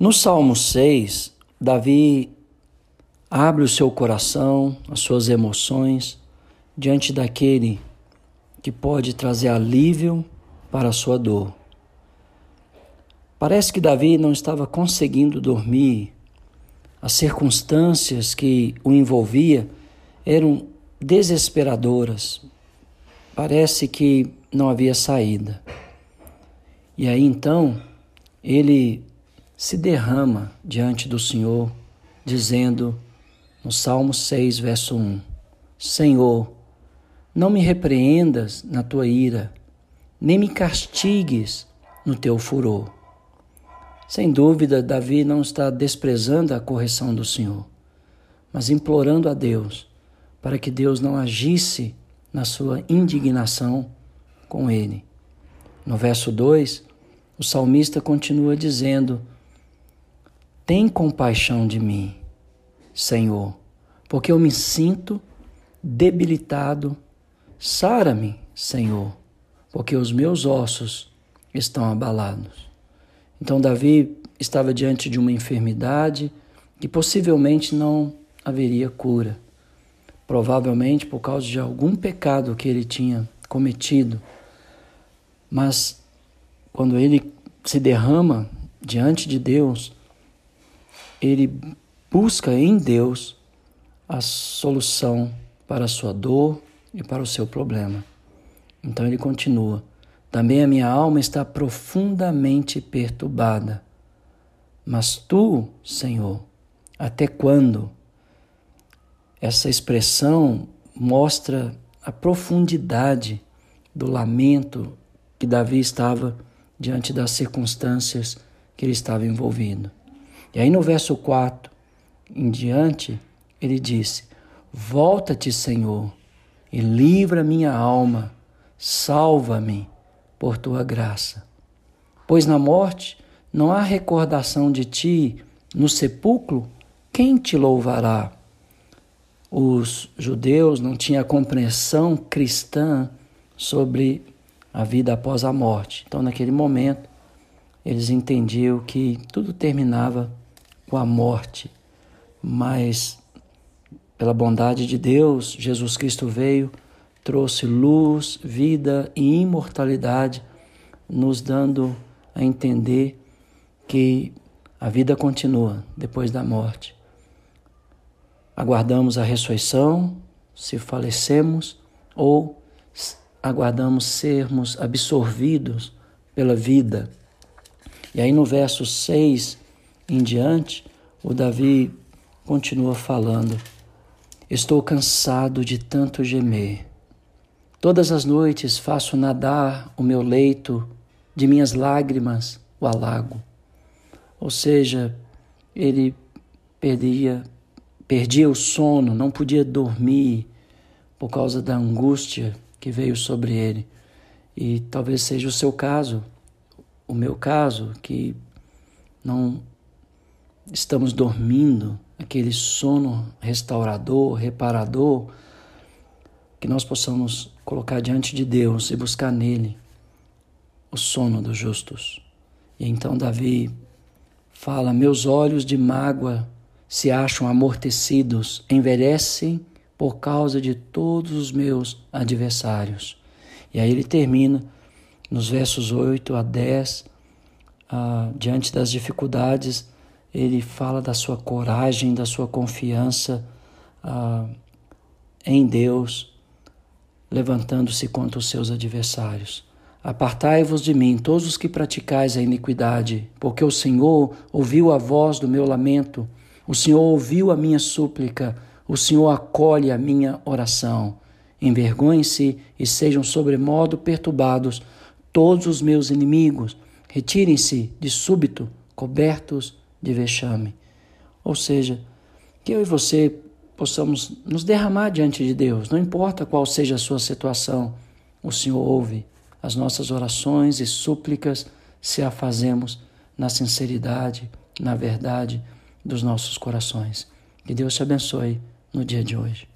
No Salmo 6, Davi abre o seu coração, as suas emoções, diante daquele que pode trazer alívio para a sua dor. Parece que Davi não estava conseguindo dormir. As circunstâncias que o envolvia eram desesperadoras. Parece que não havia saída. E aí então ele se derrama diante do Senhor, dizendo no Salmo 6, verso 1: Senhor, não me repreendas na tua ira, nem me castigues no teu furor. Sem dúvida, Davi não está desprezando a correção do Senhor, mas implorando a Deus para que Deus não agisse na sua indignação com ele. No verso 2, o salmista continua dizendo: tem compaixão de mim, Senhor, porque eu me sinto debilitado. Sara-me, Senhor, porque os meus ossos estão abalados. Então, Davi estava diante de uma enfermidade que possivelmente não haveria cura. Provavelmente por causa de algum pecado que ele tinha cometido. Mas quando ele se derrama diante de Deus, ele busca em Deus a solução para a sua dor e para o seu problema. Então ele continua: Também a minha alma está profundamente perturbada. Mas tu, Senhor, até quando? Essa expressão mostra a profundidade do lamento que Davi estava diante das circunstâncias que ele estava envolvido. E aí no verso 4 em diante, ele disse: Volta-te, Senhor, e livra minha alma, salva-me por tua graça. Pois na morte não há recordação de ti, no sepulcro, quem te louvará? Os judeus não tinham compreensão cristã sobre a vida após a morte. Então, naquele momento, eles entendiam que tudo terminava com a morte, mas pela bondade de Deus, Jesus Cristo veio, trouxe luz, vida e imortalidade, nos dando a entender que a vida continua depois da morte. Aguardamos a ressurreição, se falecemos, ou aguardamos sermos absorvidos pela vida. E aí no verso 6 em diante, o Davi continua falando: Estou cansado de tanto gemer. Todas as noites faço nadar o meu leito, de minhas lágrimas o alago. Ou seja, ele perdia, perdia o sono, não podia dormir por causa da angústia que veio sobre ele. E talvez seja o seu caso, o meu caso, que não estamos dormindo, aquele sono restaurador, reparador, que nós possamos colocar diante de Deus e buscar nele o sono dos justos. E então Davi fala: Meus olhos de mágoa se acham amortecidos, envelhecem por causa de todos os meus adversários. E aí ele termina nos versos 8 a 10, ah, diante das dificuldades, ele fala da sua coragem, da sua confiança ah, em Deus, levantando-se contra os seus adversários. Apartai-vos de mim, todos os que praticais a iniquidade, porque o Senhor ouviu a voz do meu lamento, o Senhor ouviu a minha súplica, o Senhor acolhe a minha oração. Envergonhem-se e sejam sobremodo perturbados todos os meus inimigos, retirem-se de súbito, cobertos de vexame. Ou seja, que eu e você possamos nos derramar diante de Deus, não importa qual seja a sua situação, o Senhor ouve as nossas orações e súplicas se a fazemos na sinceridade, na verdade dos nossos corações. Que Deus te abençoe no dia de hoje.